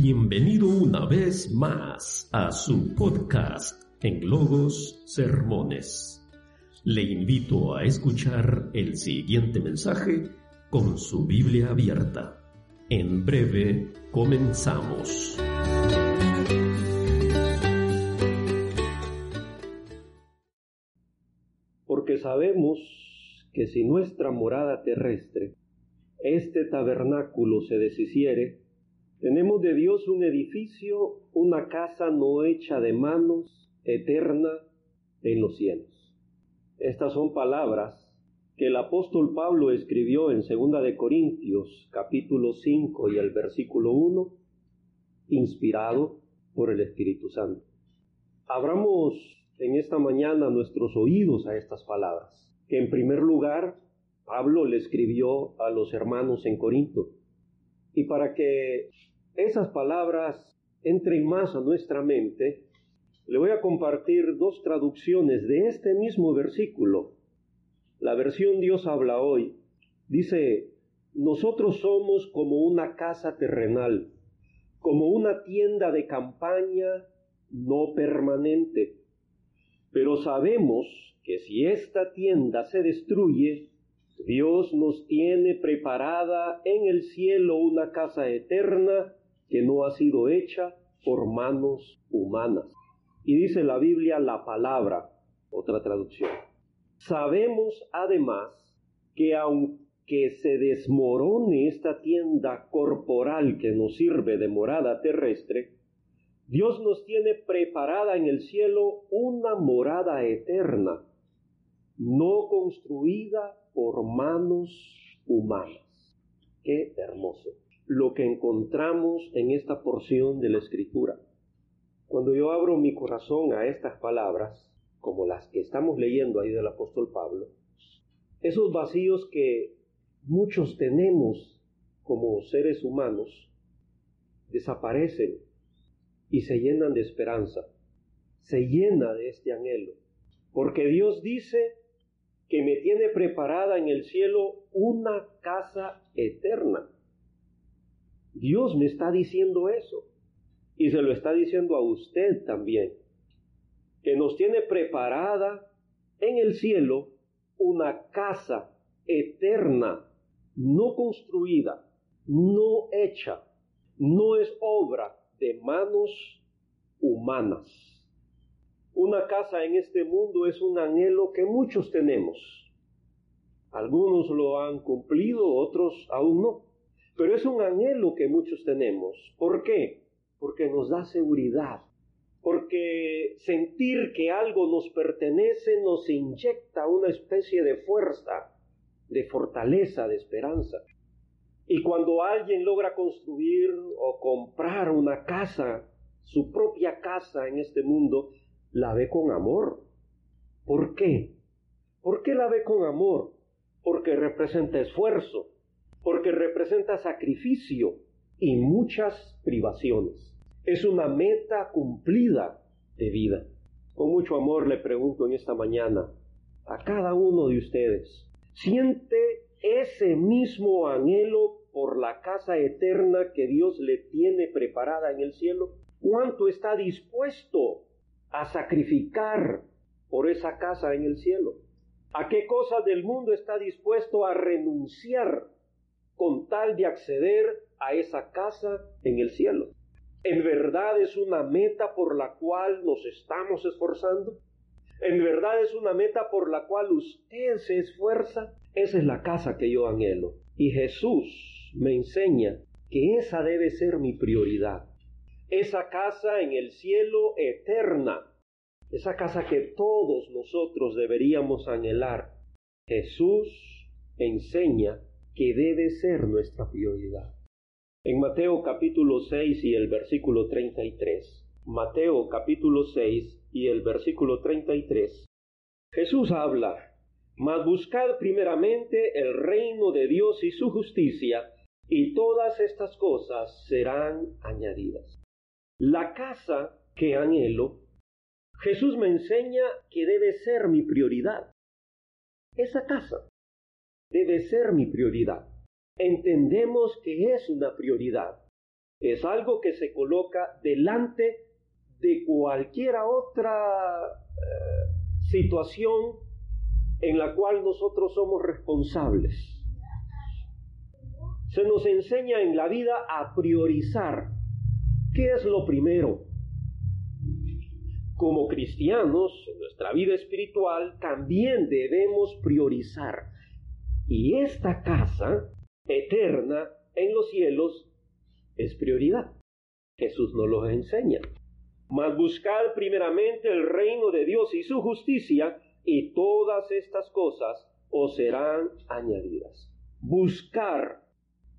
Bienvenido una vez más a su podcast en Logos Sermones. Le invito a escuchar el siguiente mensaje con su Biblia abierta. En breve comenzamos. Porque sabemos que si nuestra morada terrestre, este tabernáculo se deshiciere, tenemos de Dios un edificio, una casa no hecha de manos, eterna en los cielos. Estas son palabras que el apóstol Pablo escribió en 2 de Corintios capítulo 5 y el versículo 1, inspirado por el Espíritu Santo. Abramos en esta mañana nuestros oídos a estas palabras, que en primer lugar Pablo le escribió a los hermanos en Corinto. Y para que esas palabras entren más a nuestra mente, le voy a compartir dos traducciones de este mismo versículo. La versión Dios habla hoy dice, nosotros somos como una casa terrenal, como una tienda de campaña no permanente. Pero sabemos que si esta tienda se destruye, Dios nos tiene preparada en el cielo una casa eterna que no ha sido hecha por manos humanas. Y dice la Biblia la palabra, otra traducción. Sabemos además que aunque se desmorone esta tienda corporal que nos sirve de morada terrestre, Dios nos tiene preparada en el cielo una morada eterna, no construida por manos humanas. Qué hermoso lo que encontramos en esta porción de la Escritura. Cuando yo abro mi corazón a estas palabras, como las que estamos leyendo ahí del apóstol Pablo, esos vacíos que muchos tenemos como seres humanos, desaparecen y se llenan de esperanza, se llena de este anhelo, porque Dios dice que me tiene preparada en el cielo una casa eterna. Dios me está diciendo eso. Y se lo está diciendo a usted también. Que nos tiene preparada en el cielo una casa eterna, no construida, no hecha, no es obra de manos humanas. Una casa en este mundo es un anhelo que muchos tenemos. Algunos lo han cumplido, otros aún no. Pero es un anhelo que muchos tenemos. ¿Por qué? Porque nos da seguridad. Porque sentir que algo nos pertenece nos inyecta una especie de fuerza, de fortaleza, de esperanza. Y cuando alguien logra construir o comprar una casa, su propia casa en este mundo, la ve con amor. ¿Por qué? ¿Por qué la ve con amor? Porque representa esfuerzo, porque representa sacrificio y muchas privaciones. Es una meta cumplida de vida. Con mucho amor le pregunto en esta mañana a cada uno de ustedes, ¿siente ese mismo anhelo por la casa eterna que Dios le tiene preparada en el cielo? ¿Cuánto está dispuesto a sacrificar por esa casa en el cielo? ¿A qué cosa del mundo está dispuesto a renunciar con tal de acceder a esa casa en el cielo. ¿En verdad es una meta por la cual nos estamos esforzando? ¿En verdad es una meta por la cual usted se esfuerza? Esa es la casa que yo anhelo. Y Jesús me enseña que esa debe ser mi prioridad. Esa casa en el cielo eterna. Esa casa que todos nosotros deberíamos anhelar. Jesús enseña que debe ser nuestra prioridad. En Mateo capítulo 6 y el versículo 33, Mateo capítulo 6 y el versículo 33, Jesús habla, mas buscad primeramente el reino de Dios y su justicia, y todas estas cosas serán añadidas. La casa que anhelo, Jesús me enseña que debe ser mi prioridad. Esa casa debe ser mi prioridad. Entendemos que es una prioridad. Es algo que se coloca delante de cualquier otra eh, situación en la cual nosotros somos responsables. Se nos enseña en la vida a priorizar qué es lo primero. Como cristianos, en nuestra vida espiritual también debemos priorizar. Y esta casa eterna en los cielos es prioridad. Jesús nos lo enseña. Mas buscad primeramente el reino de Dios y su justicia, y todas estas cosas os serán añadidas. Buscar,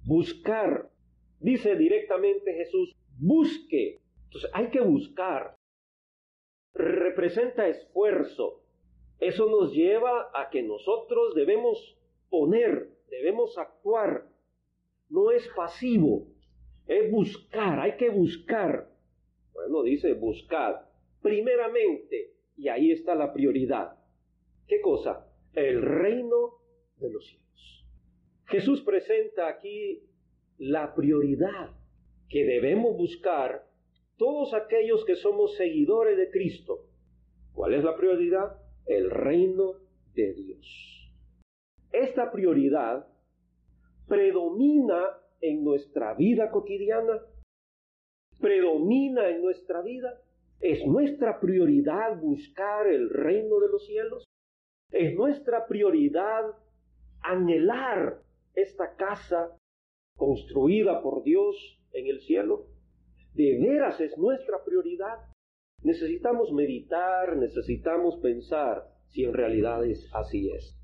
buscar. Dice directamente Jesús, busque. Entonces hay que buscar. Representa esfuerzo. Eso nos lleva a que nosotros debemos poner, debemos actuar. No es pasivo, es buscar, hay que buscar. Bueno, dice buscar primeramente, y ahí está la prioridad. ¿Qué cosa? El reino de los cielos. Jesús presenta aquí la prioridad que debemos buscar todos aquellos que somos seguidores de Cristo. ¿Cuál es la prioridad? El reino de Dios. Esta prioridad predomina en nuestra vida cotidiana, predomina en nuestra vida. Es nuestra prioridad buscar el reino de los cielos. Es nuestra prioridad anhelar esta casa construida por Dios en el cielo. De veras es nuestra prioridad. Necesitamos meditar, necesitamos pensar si en realidad es así es.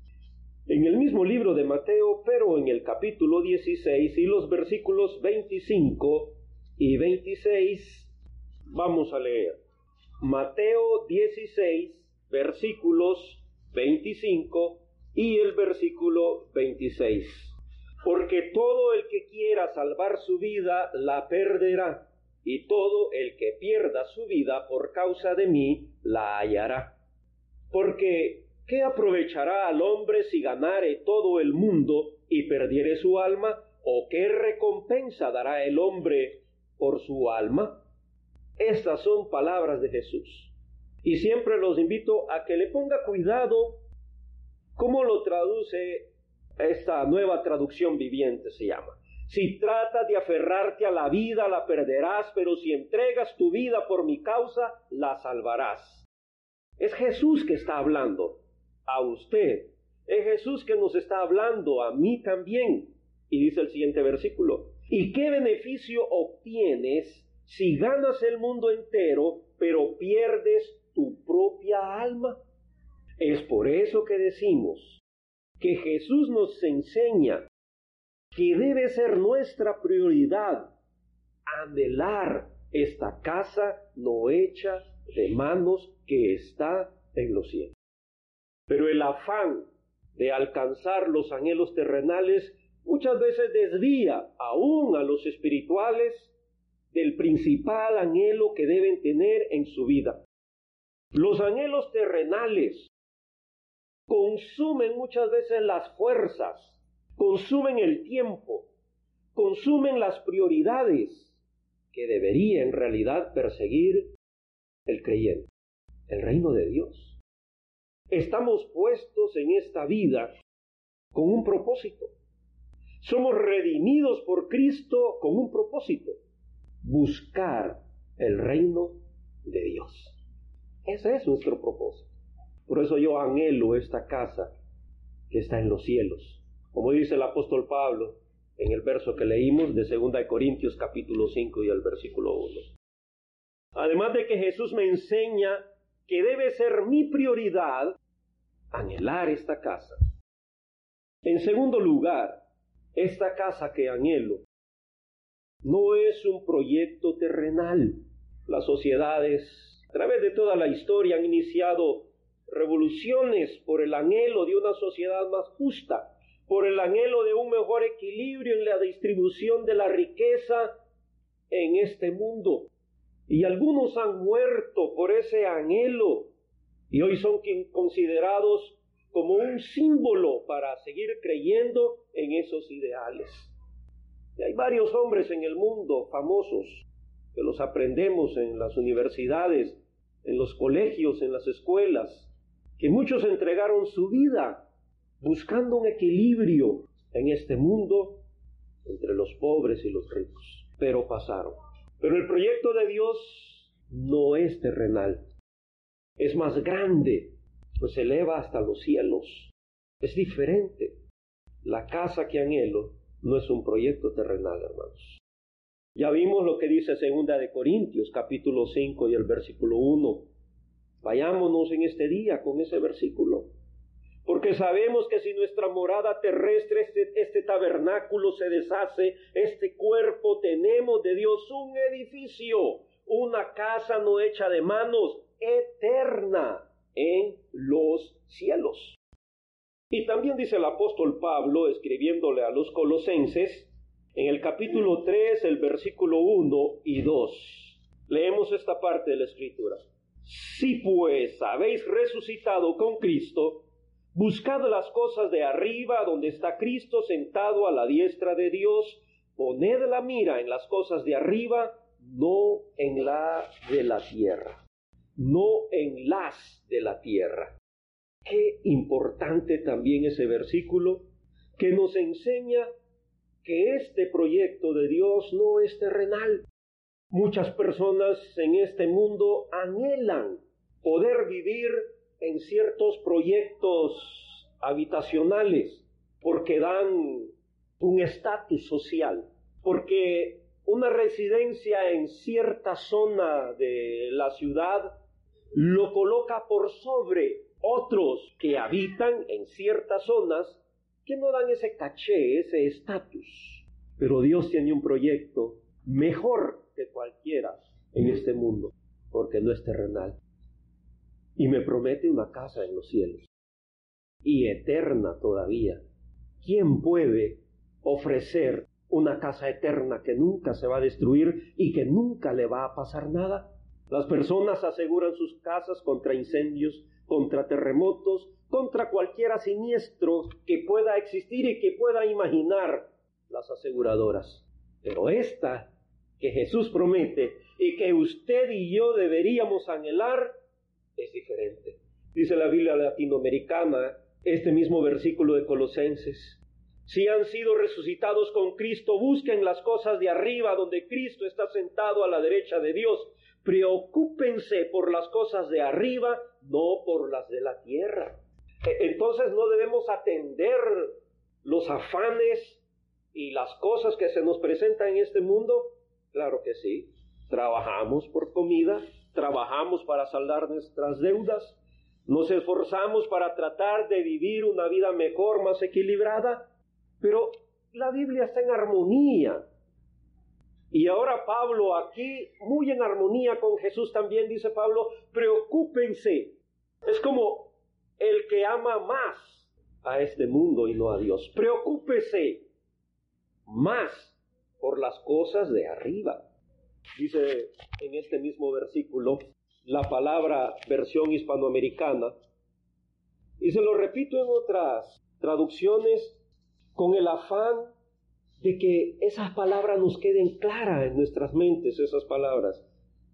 En el mismo libro de Mateo, pero en el capítulo 16 y los versículos 25 y 26, vamos a leer. Mateo 16, versículos 25 y el versículo 26. Porque todo el que quiera salvar su vida la perderá, y todo el que pierda su vida por causa de mí la hallará. Porque, ¿qué aprovechará al hombre si ganare todo el mundo y perdiere su alma? ¿O qué recompensa dará el hombre por su alma? Estas son palabras de Jesús. Y siempre los invito a que le ponga cuidado cómo lo traduce esta nueva traducción viviente, se llama. Si tratas de aferrarte a la vida, la perderás, pero si entregas tu vida por mi causa, la salvarás. Es Jesús que está hablando a usted. Es Jesús que nos está hablando a mí también. Y dice el siguiente versículo. ¿Y qué beneficio obtienes si ganas el mundo entero, pero pierdes tu propia alma. Es por eso que decimos que Jesús nos enseña que debe ser nuestra prioridad anhelar esta casa no hecha de manos que está en los cielos. Pero el afán de alcanzar los anhelos terrenales muchas veces desvía aún a los espirituales del principal anhelo que deben tener en su vida. Los anhelos terrenales consumen muchas veces las fuerzas, consumen el tiempo, consumen las prioridades que debería en realidad perseguir el creyente, el reino de Dios. Estamos puestos en esta vida con un propósito. Somos redimidos por Cristo con un propósito, buscar el reino de Dios. Ese es nuestro propósito. Por eso yo anhelo esta casa que está en los cielos. Como dice el apóstol Pablo en el verso que leímos de 2 Corintios capítulo 5 y el versículo 1. Además de que Jesús me enseña que debe ser mi prioridad anhelar esta casa. En segundo lugar, esta casa que anhelo no es un proyecto terrenal. Las sociedades a través de toda la historia han iniciado revoluciones por el anhelo de una sociedad más justa, por el anhelo de un mejor equilibrio en la distribución de la riqueza en este mundo. Y algunos han muerto por ese anhelo y hoy son considerados como un símbolo para seguir creyendo en esos ideales. Y hay varios hombres en el mundo famosos que los aprendemos en las universidades, en los colegios, en las escuelas, que muchos entregaron su vida buscando un equilibrio en este mundo entre los pobres y los ricos, pero pasaron. Pero el proyecto de Dios no es terrenal, es más grande, pues se eleva hasta los cielos, es diferente. La casa que anhelo no es un proyecto terrenal, hermanos. Ya vimos lo que dice segunda de Corintios, capítulo 5 y el versículo 1. Vayámonos en este día con ese versículo. Porque sabemos que si nuestra morada terrestre, este, este, tabernáculo se deshace, este cuerpo, tenemos de Dios un edificio, una casa no hecha de manos, eterna en los cielos. Y también dice el apóstol Pablo, escribiéndole a los colosenses, en el capítulo 3, el versículo 1 y 2. Leemos esta parte de la escritura. Si pues habéis resucitado con Cristo, buscad las cosas de arriba donde está Cristo sentado a la diestra de Dios, poned la mira en las cosas de arriba, no en la de la tierra, no en las de la tierra. Qué importante también ese versículo que nos enseña que este proyecto de Dios no es terrenal. Muchas personas en este mundo anhelan poder vivir en ciertos proyectos habitacionales porque dan un estatus social, porque una residencia en cierta zona de la ciudad lo coloca por sobre otros que habitan en ciertas zonas que no dan ese caché, ese estatus. Pero Dios tiene un proyecto mejor que cualquiera en este mundo, porque no es terrenal. Y me promete una casa en los cielos, y eterna todavía. ¿Quién puede ofrecer una casa eterna que nunca se va a destruir y que nunca le va a pasar nada? Las personas aseguran sus casas contra incendios, contra terremotos, contra cualquiera siniestro que pueda existir y que pueda imaginar las aseguradoras. Pero esta que Jesús promete y que usted y yo deberíamos anhelar es diferente. Dice la Biblia latinoamericana este mismo versículo de Colosenses. Si han sido resucitados con Cristo, busquen las cosas de arriba donde Cristo está sentado a la derecha de Dios. Preocúpense por las cosas de arriba, no por las de la tierra. E, entonces no debemos atender los afanes y las cosas que se nos presentan en este mundo. Claro que sí. Trabajamos por comida, trabajamos para saldar nuestras deudas, nos esforzamos para tratar de vivir una vida mejor, más equilibrada, pero la Biblia está en armonía. Y ahora Pablo aquí, muy en armonía con Jesús también, dice Pablo, preocúpense. Es como el que ama más a este mundo y no a Dios. Preocúpese más por las cosas de arriba. Dice en este mismo versículo la palabra versión hispanoamericana, y se lo repito en otras traducciones, con el afán de que esas palabras nos queden claras en nuestras mentes, esas palabras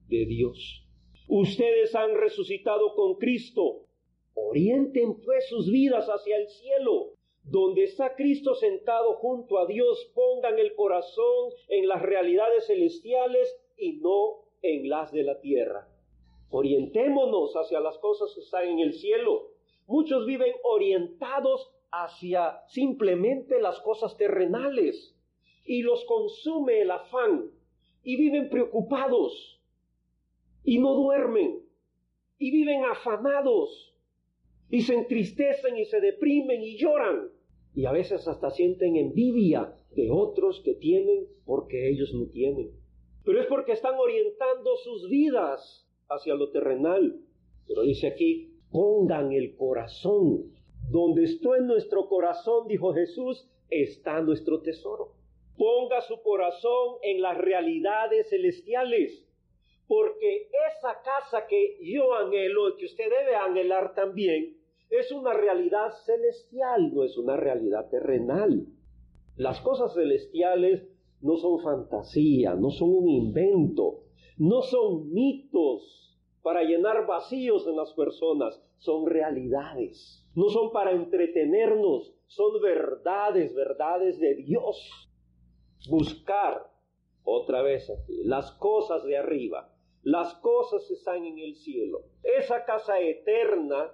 de Dios. Ustedes han resucitado con Cristo. Orienten pues sus vidas hacia el cielo, donde está Cristo sentado junto a Dios. Pongan el corazón en las realidades celestiales y no en las de la tierra. Orientémonos hacia las cosas que están en el cielo. Muchos viven orientados hacia simplemente las cosas terrenales y los consume el afán y viven preocupados y no duermen y viven afanados y se entristecen y se deprimen y lloran y a veces hasta sienten envidia de otros que tienen porque ellos no tienen. Pero es porque están orientando sus vidas hacia lo terrenal. Pero dice aquí, pongan el corazón donde está en nuestro corazón, dijo Jesús, está nuestro tesoro. Ponga su corazón en las realidades celestiales, porque esa casa que yo anhelo y que usted debe anhelar también, es una realidad celestial, no es una realidad terrenal. Las cosas celestiales no son fantasía, no son un invento, no son mitos para llenar vacíos en las personas, son realidades. No son para entretenernos, son verdades, verdades de Dios. Buscar otra vez aquí, las cosas de arriba, las cosas están en el cielo. Esa casa eterna,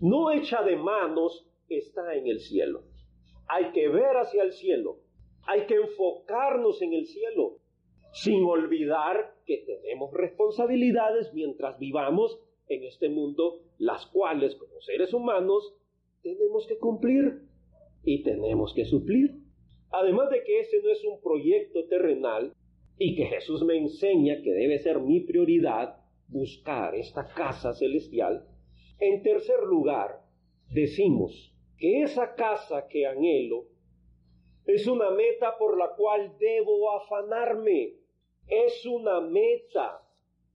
no hecha de manos, está en el cielo. Hay que ver hacia el cielo, hay que enfocarnos en el cielo, sin olvidar que tenemos responsabilidades mientras vivamos en este mundo, las cuales como seres humanos tenemos que cumplir y tenemos que suplir. Además de que ese no es un proyecto terrenal y que Jesús me enseña que debe ser mi prioridad buscar esta casa celestial, en tercer lugar, decimos que esa casa que anhelo es una meta por la cual debo afanarme. Es una meta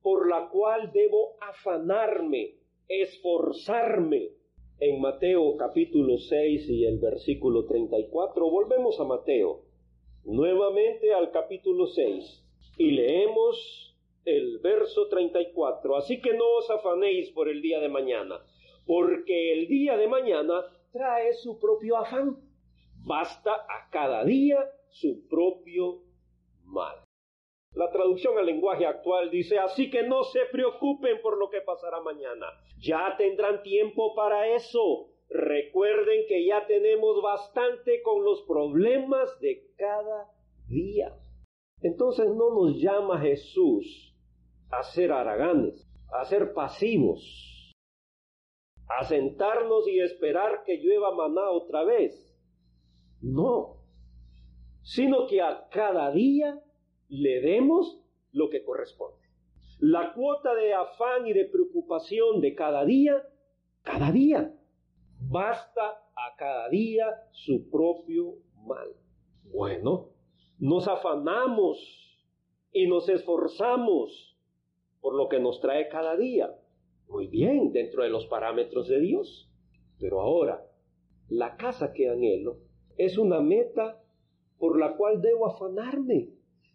por la cual debo afanarme, esforzarme. En Mateo capítulo 6 y el versículo 34, volvemos a Mateo, nuevamente al capítulo 6, y leemos el verso 34. Así que no os afanéis por el día de mañana, porque el día de mañana trae su propio afán. Basta a cada día su propio mal. La traducción al lenguaje actual dice, así que no se preocupen por lo que pasará mañana. Ya tendrán tiempo para eso. Recuerden que ya tenemos bastante con los problemas de cada día. Entonces no nos llama Jesús a ser haraganes, a ser pasivos, a sentarnos y esperar que llueva maná otra vez. No, sino que a cada día le demos lo que corresponde. La cuota de afán y de preocupación de cada día, cada día. Basta a cada día su propio mal. Bueno, nos afanamos y nos esforzamos por lo que nos trae cada día. Muy bien, dentro de los parámetros de Dios. Pero ahora, la casa que anhelo es una meta por la cual debo afanarme.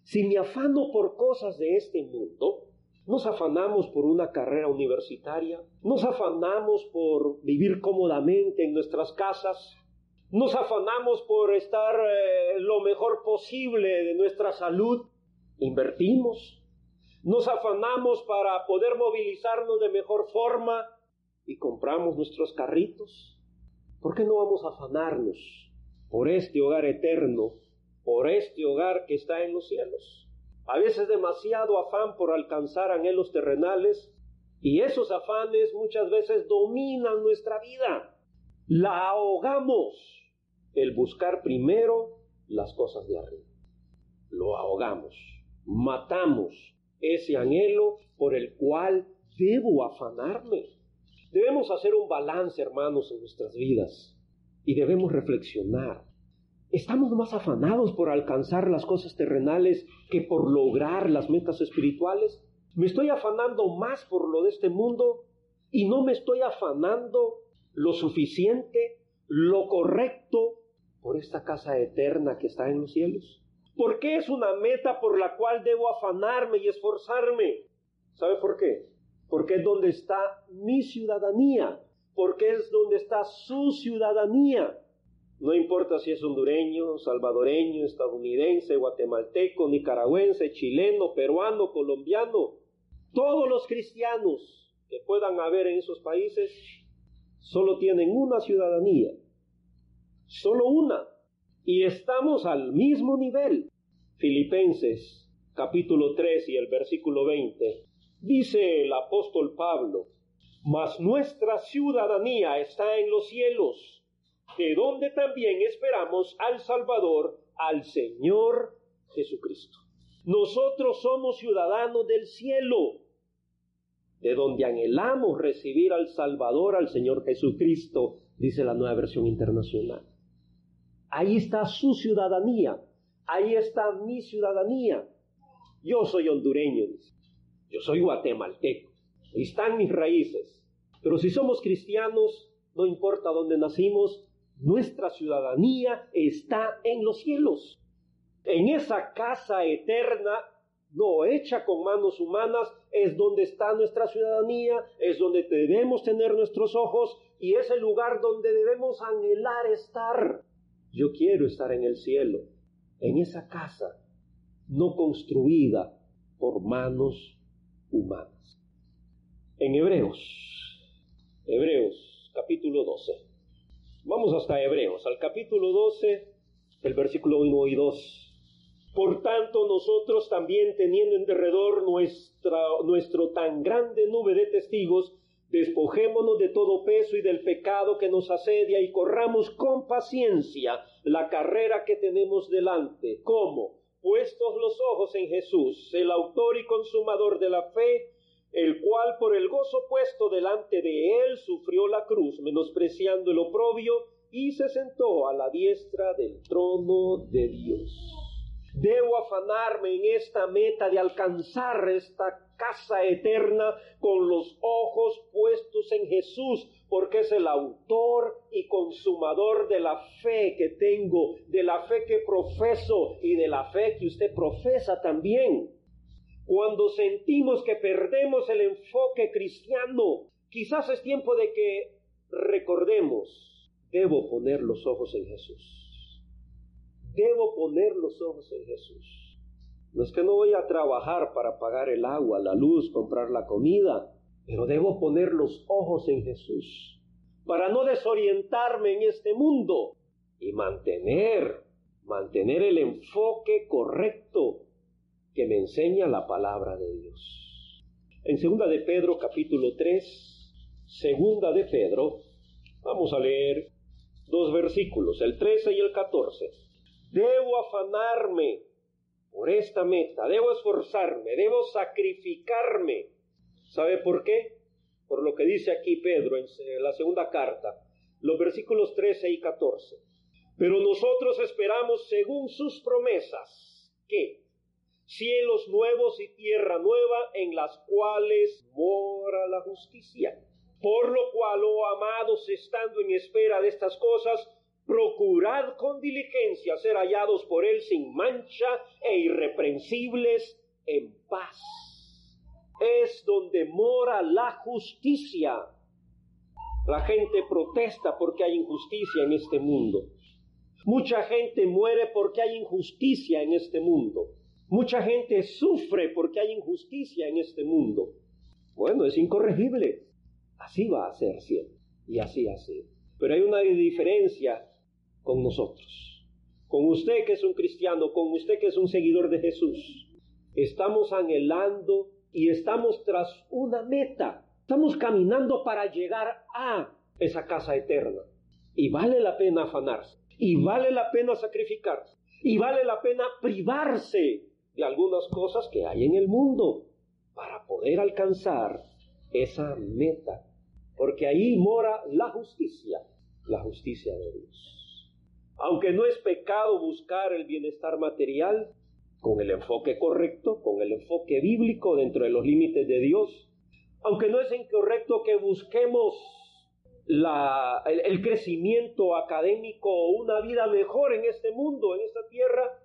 Si me afano por cosas de este mundo, nos afanamos por una carrera universitaria, nos afanamos por vivir cómodamente en nuestras casas, nos afanamos por estar eh, lo mejor posible de nuestra salud, invertimos, nos afanamos para poder movilizarnos de mejor forma y compramos nuestros carritos. ¿Por qué no vamos a afanarnos por este hogar eterno por este hogar que está en los cielos. A veces demasiado afán por alcanzar anhelos terrenales y esos afanes muchas veces dominan nuestra vida. La ahogamos el buscar primero las cosas de arriba. Lo ahogamos, matamos ese anhelo por el cual debo afanarme. Debemos hacer un balance, hermanos, en nuestras vidas y debemos reflexionar Estamos más afanados por alcanzar las cosas terrenales que por lograr las metas espirituales. Me estoy afanando más por lo de este mundo y no me estoy afanando lo suficiente, lo correcto por esta casa eterna que está en los cielos. ¿Por qué es una meta por la cual debo afanarme y esforzarme? ¿Sabe por qué? Porque es donde está mi ciudadanía, porque es donde está su ciudadanía. No importa si es hondureño, salvadoreño, estadounidense, guatemalteco, nicaragüense, chileno, peruano, colombiano, todos los cristianos que puedan haber en esos países solo tienen una ciudadanía, solo una, y estamos al mismo nivel. Filipenses capítulo 3 y el versículo 20, dice el apóstol Pablo, mas nuestra ciudadanía está en los cielos de donde también esperamos al Salvador, al Señor Jesucristo. Nosotros somos ciudadanos del cielo, de donde anhelamos recibir al Salvador, al Señor Jesucristo, dice la nueva versión internacional. Ahí está su ciudadanía, ahí está mi ciudadanía. Yo soy hondureño, yo soy guatemalteco, ahí están mis raíces. Pero si somos cristianos, no importa dónde nacimos, nuestra ciudadanía está en los cielos. En esa casa eterna, no hecha con manos humanas, es donde está nuestra ciudadanía, es donde debemos tener nuestros ojos y es el lugar donde debemos anhelar estar. Yo quiero estar en el cielo, en esa casa, no construida por manos humanas. En Hebreos, Hebreos capítulo 12. Vamos hasta Hebreos, al capítulo 12, el versículo 1 y 2. Por tanto, nosotros también teniendo en derredor nuestra, nuestro tan grande nube de testigos, despojémonos de todo peso y del pecado que nos asedia y corramos con paciencia la carrera que tenemos delante. ¿Cómo? Puestos los ojos en Jesús, el autor y consumador de la fe, el cual por el gozo puesto delante de él sufrió la cruz, menospreciando el oprobio, y se sentó a la diestra del trono de Dios. Debo afanarme en esta meta de alcanzar esta casa eterna con los ojos puestos en Jesús, porque es el autor y consumador de la fe que tengo, de la fe que profeso y de la fe que usted profesa también. Cuando sentimos que perdemos el enfoque cristiano, quizás es tiempo de que recordemos, debo poner los ojos en Jesús. Debo poner los ojos en Jesús. No es que no voy a trabajar para pagar el agua, la luz, comprar la comida, pero debo poner los ojos en Jesús para no desorientarme en este mundo y mantener, mantener el enfoque correcto que me enseña la palabra de Dios. En segunda de Pedro capítulo 3, segunda de Pedro, vamos a leer dos versículos, el 13 y el 14. Debo afanarme por esta meta, debo esforzarme, debo sacrificarme. ¿Sabe por qué? Por lo que dice aquí Pedro en la segunda carta, los versículos 13 y 14. Pero nosotros esperamos según sus promesas que cielos nuevos y tierra nueva en las cuales mora la justicia. Por lo cual, oh amados, estando en espera de estas cosas, procurad con diligencia ser hallados por él sin mancha e irreprensibles en paz. Es donde mora la justicia. La gente protesta porque hay injusticia en este mundo. Mucha gente muere porque hay injusticia en este mundo. Mucha gente sufre porque hay injusticia en este mundo. Bueno, es incorregible. Así va a ser siempre. Y así ha sido. Pero hay una diferencia con nosotros. Con usted que es un cristiano, con usted que es un seguidor de Jesús. Estamos anhelando y estamos tras una meta. Estamos caminando para llegar a esa casa eterna. Y vale la pena afanarse. Y vale la pena sacrificarse. Y vale la pena privarse de algunas cosas que hay en el mundo para poder alcanzar esa meta. Porque ahí mora la justicia, la justicia de Dios. Aunque no es pecado buscar el bienestar material, con el enfoque correcto, con el enfoque bíblico dentro de los límites de Dios, aunque no es incorrecto que busquemos la, el, el, crecimiento académico o una vida mejor en este mundo, en esta tierra,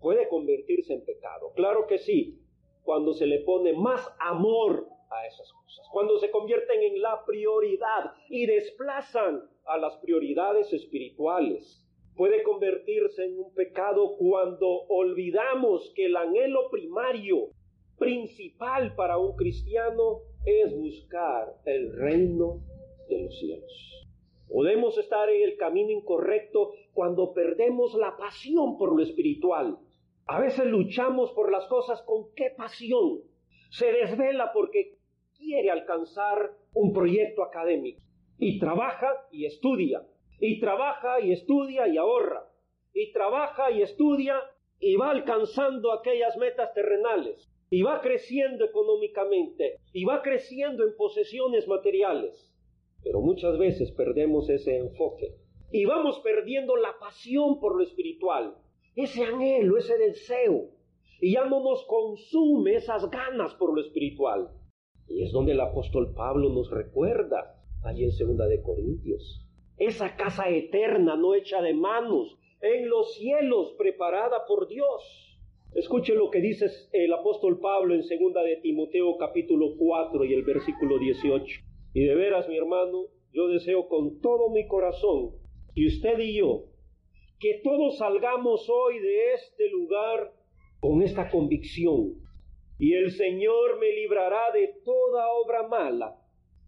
puede convertirse en pecado. Claro que sí, cuando se le pone más amor a esas cosas, cuando se convierten en la prioridad y desplazan a las prioridades espirituales. Puede convertirse en un pecado cuando olvidamos que el anhelo primario, principal para un cristiano, es buscar el reino de los cielos. Podemos estar en el camino incorrecto cuando perdemos la pasión por lo espiritual a veces luchamos por las cosas con qué pasión. Se desvela porque quiere alcanzar un proyecto académico. Y trabaja y estudia. Y trabaja y estudia y ahorra. Y trabaja y estudia y va alcanzando aquellas metas terrenales. Y va creciendo económicamente. Y va creciendo en posesiones materiales. Pero muchas veces perdemos ese enfoque. Y vamos perdiendo la pasión por lo espiritual ese anhelo, ese deseo, y ya no nos consume esas ganas por lo espiritual. Y es donde el apóstol Pablo nos recuerda, allí en segunda de Corintios, esa casa eterna no hecha de manos, en los cielos preparada por Dios. Escuche lo que dice el apóstol Pablo en segunda de Timoteo capítulo 4 y el versículo 18. Y de veras, mi hermano, yo deseo con todo mi corazón, y usted y yo, que todos salgamos hoy de este lugar con esta convicción. Y el Señor me librará de toda obra mala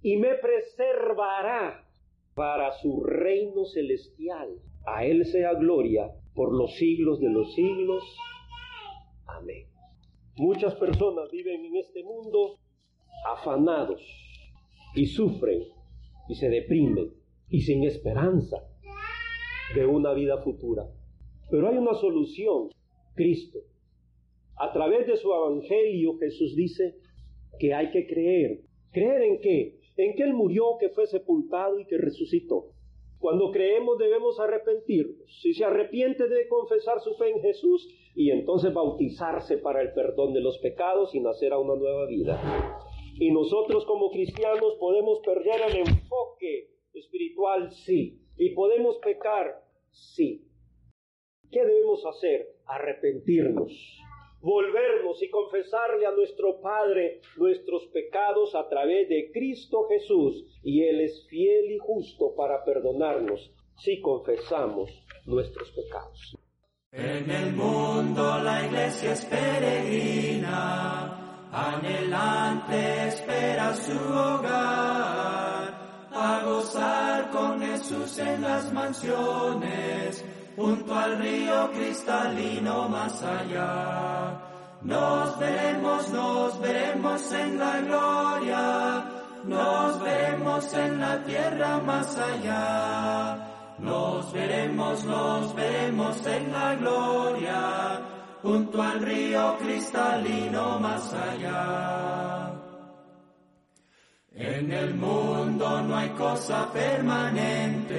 y me preservará para su reino celestial. A Él sea gloria por los siglos de los siglos. Amén. Muchas personas viven en este mundo afanados y sufren y se deprimen y sin esperanza de una vida futura. Pero hay una solución, Cristo. A través de su evangelio Jesús dice que hay que creer. ¿Creer en qué? En que Él murió, que fue sepultado y que resucitó. Cuando creemos debemos arrepentirnos. Si se arrepiente de confesar su fe en Jesús y entonces bautizarse para el perdón de los pecados y nacer a una nueva vida. Y nosotros como cristianos podemos perder el enfoque espiritual, sí. Y podemos pecar, sí. ¿Qué debemos hacer? Arrepentirnos volvernos y confesarle a nuestro Padre nuestros pecados a través de Cristo Jesús, y Él es fiel y justo para perdonarnos si confesamos nuestros pecados. En el mundo la iglesia es peregrina, anhelante espera su hogar, en las mansiones junto al río cristalino más allá. Nos veremos, nos veremos en la gloria, nos veremos en la tierra más allá. Nos veremos, nos veremos en la gloria, junto al río cristalino más allá. En el mundo no hay cosa permanente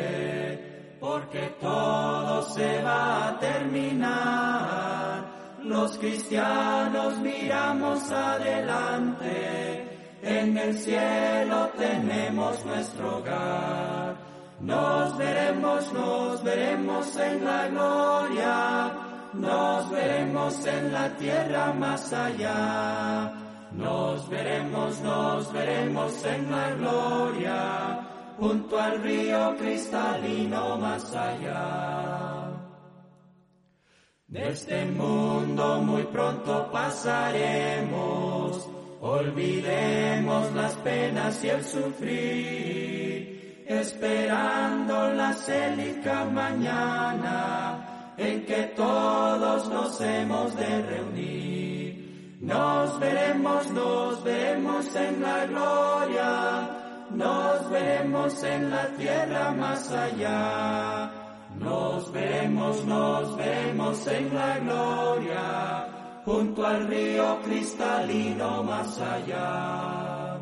porque todo se va a terminar. Los cristianos miramos adelante, en el cielo tenemos nuestro hogar. Nos veremos, nos veremos en la gloria, nos veremos en la tierra más allá. Nos veremos, nos veremos en la gloria junto al río cristalino más allá. De este mundo muy pronto pasaremos, olvidemos las penas y el sufrir, esperando la célica mañana en que todos nos hemos de reunir. Nos veremos, nos veremos en la gloria nos veremos en la tierra más allá. Nos veremos, nos veremos en la gloria, junto al río cristalino más allá.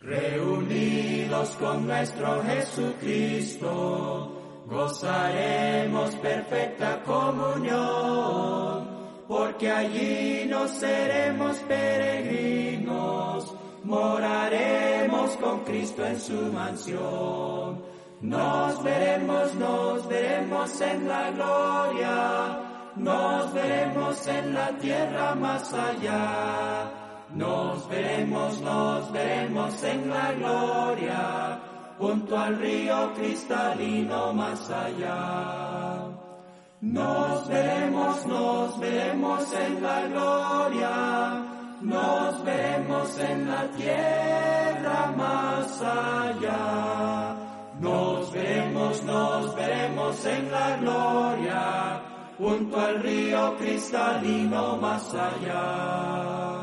Reunidos con nuestro Jesucristo, gozaremos perfecta comunión, porque allí nos seremos peregrinos moraremos con Cristo en su mansión. Nos veremos, nos veremos en la gloria, nos veremos en la tierra más allá. Nos veremos, nos veremos en la gloria, junto al río cristalino más allá. Nos veremos, nos veremos en la gloria, nos veremos en la tierra más allá. Nos veremos, nos veremos en la gloria, junto al río cristalino más allá.